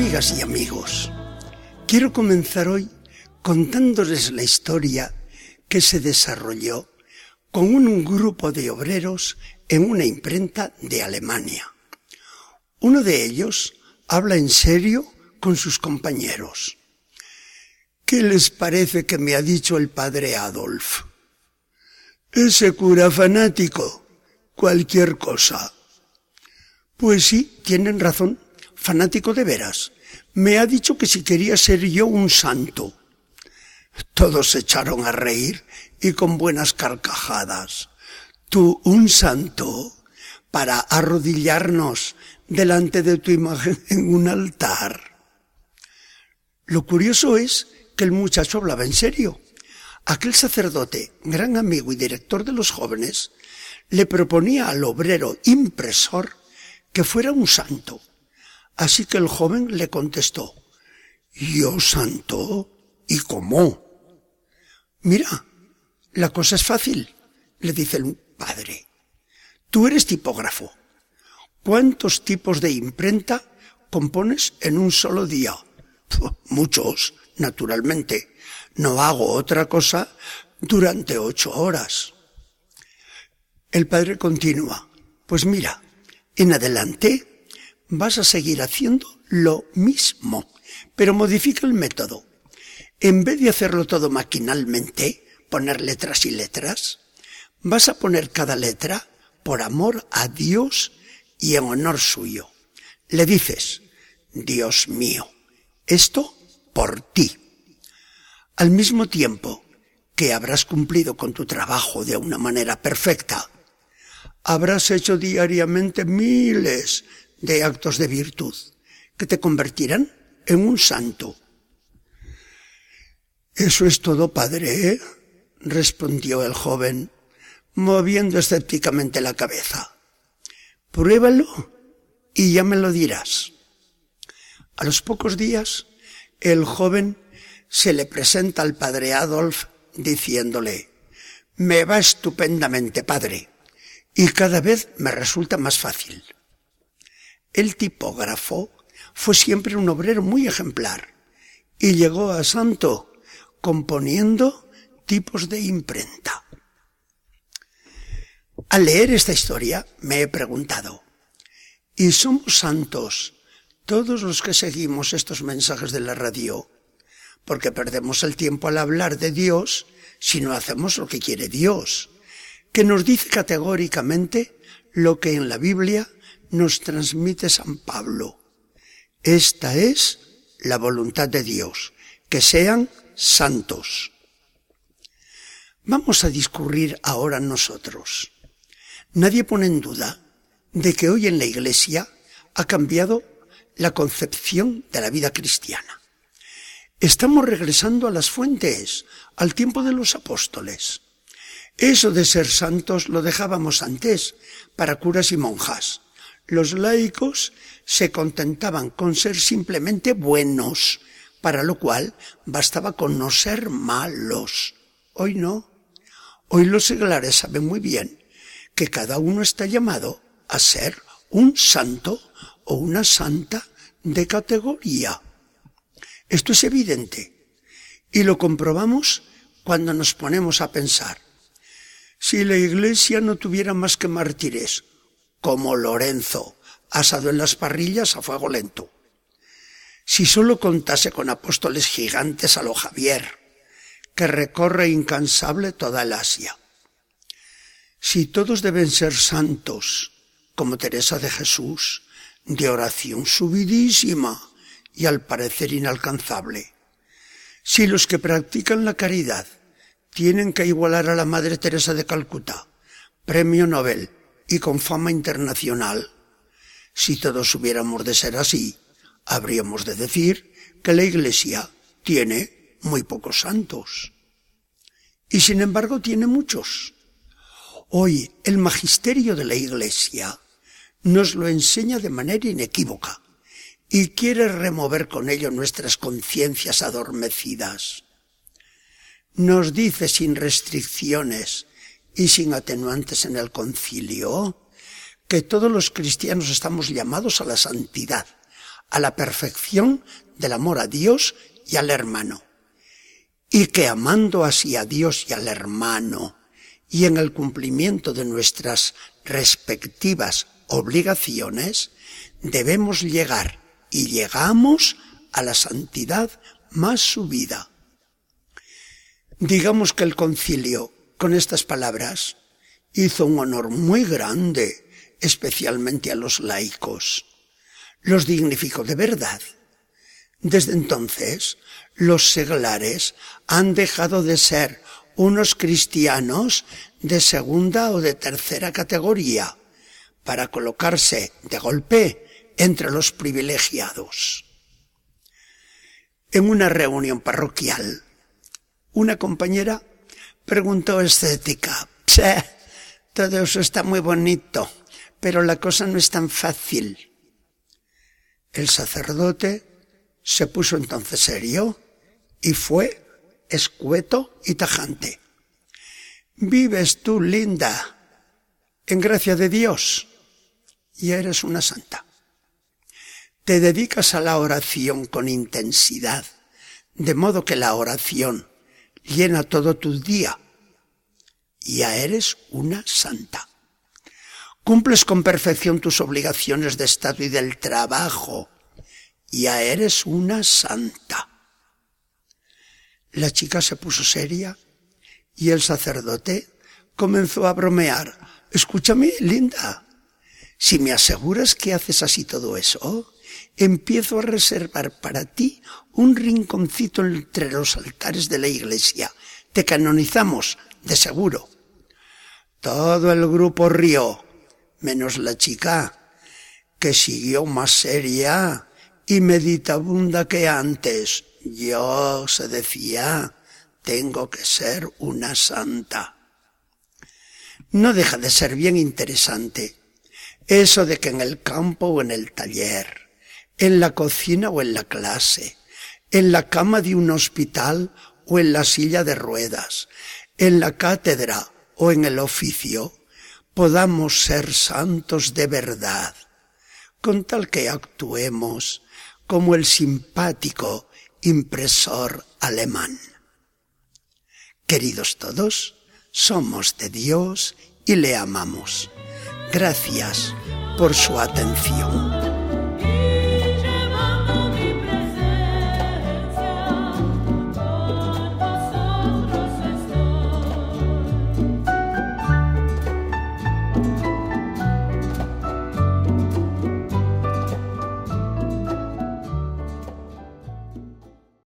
Amigas y amigos, quiero comenzar hoy contándoles la historia que se desarrolló con un grupo de obreros en una imprenta de Alemania. Uno de ellos habla en serio con sus compañeros. ¿Qué les parece que me ha dicho el padre Adolf? Ese cura fanático, cualquier cosa. Pues sí, tienen razón, fanático de veras. Me ha dicho que si quería ser yo un santo. Todos se echaron a reír y con buenas carcajadas. Tú, un santo, para arrodillarnos delante de tu imagen en un altar. Lo curioso es que el muchacho hablaba en serio. Aquel sacerdote, gran amigo y director de los jóvenes, le proponía al obrero impresor que fuera un santo. Así que el joven le contestó, ¿yo santo? ¿Y cómo? Mira, la cosa es fácil, le dice el padre. Tú eres tipógrafo. ¿Cuántos tipos de imprenta compones en un solo día? Muchos, naturalmente. No hago otra cosa durante ocho horas. El padre continúa. Pues mira, en adelante vas a seguir haciendo lo mismo, pero modifica el método. En vez de hacerlo todo maquinalmente, poner letras y letras, vas a poner cada letra por amor a Dios y en honor suyo. Le dices, Dios mío, esto por ti. Al mismo tiempo que habrás cumplido con tu trabajo de una manera perfecta, habrás hecho diariamente miles de actos de virtud que te convertirán en un santo. Eso es todo, padre, ¿eh? respondió el joven, moviendo escépticamente la cabeza. Pruébalo y ya me lo dirás. A los pocos días, el joven se le presenta al padre Adolf diciéndole, me va estupendamente, padre, y cada vez me resulta más fácil. El tipógrafo fue siempre un obrero muy ejemplar y llegó a santo componiendo tipos de imprenta. Al leer esta historia me he preguntado, ¿y somos santos todos los que seguimos estos mensajes de la radio? porque perdemos el tiempo al hablar de Dios si no hacemos lo que quiere Dios, que nos dice categóricamente lo que en la Biblia nos transmite San Pablo. Esta es la voluntad de Dios, que sean santos. Vamos a discurrir ahora nosotros. Nadie pone en duda de que hoy en la Iglesia ha cambiado la concepción de la vida cristiana. Estamos regresando a las fuentes, al tiempo de los apóstoles. Eso de ser santos lo dejábamos antes para curas y monjas. Los laicos se contentaban con ser simplemente buenos, para lo cual bastaba con no ser malos. Hoy no. Hoy los seglares saben muy bien que cada uno está llamado a ser un santo o una santa de categoría. Esto es evidente y lo comprobamos cuando nos ponemos a pensar. Si la iglesia no tuviera más que mártires, como Lorenzo, asado en las parrillas a fuego lento. Si solo contase con apóstoles gigantes a lo Javier, que recorre incansable toda el Asia. Si todos deben ser santos, como Teresa de Jesús, de oración subidísima, y al parecer inalcanzable. Si los que practican la caridad tienen que igualar a la Madre Teresa de Calcuta, premio Nobel y con fama internacional, si todos hubiéramos de ser así, habríamos de decir que la Iglesia tiene muy pocos santos. Y sin embargo tiene muchos. Hoy el magisterio de la Iglesia nos lo enseña de manera inequívoca y quiere remover con ello nuestras conciencias adormecidas. Nos dice sin restricciones y sin atenuantes en el concilio que todos los cristianos estamos llamados a la santidad, a la perfección del amor a Dios y al hermano. Y que amando así a Dios y al hermano y en el cumplimiento de nuestras respectivas obligaciones, debemos llegar y llegamos a la santidad más subida. Digamos que el concilio, con estas palabras, hizo un honor muy grande, especialmente a los laicos. Los dignificó de verdad. Desde entonces, los seglares han dejado de ser unos cristianos de segunda o de tercera categoría para colocarse de golpe entre los privilegiados. En una reunión parroquial, una compañera preguntó escética, todo eso está muy bonito, pero la cosa no es tan fácil. El sacerdote se puso entonces serio y fue escueto y tajante. Vives tú, linda, en gracia de Dios y eres una santa. Te dedicas a la oración con intensidad, de modo que la oración llena todo tu día. Ya eres una santa. Cumples con perfección tus obligaciones de Estado y del trabajo. Ya eres una santa. La chica se puso seria y el sacerdote comenzó a bromear. Escúchame, linda. Si me aseguras que haces así todo eso, empiezo a reservar para ti un rinconcito entre los altares de la iglesia. Te canonizamos, de seguro. Todo el grupo rió, menos la chica, que siguió más seria y meditabunda que antes. Yo, se decía, tengo que ser una santa. No deja de ser bien interesante eso de que en el campo o en el taller, en la cocina o en la clase, en la cama de un hospital o en la silla de ruedas, en la cátedra o en el oficio, podamos ser santos de verdad, con tal que actuemos como el simpático impresor alemán. Queridos todos, somos de Dios y le amamos. Gracias por su atención.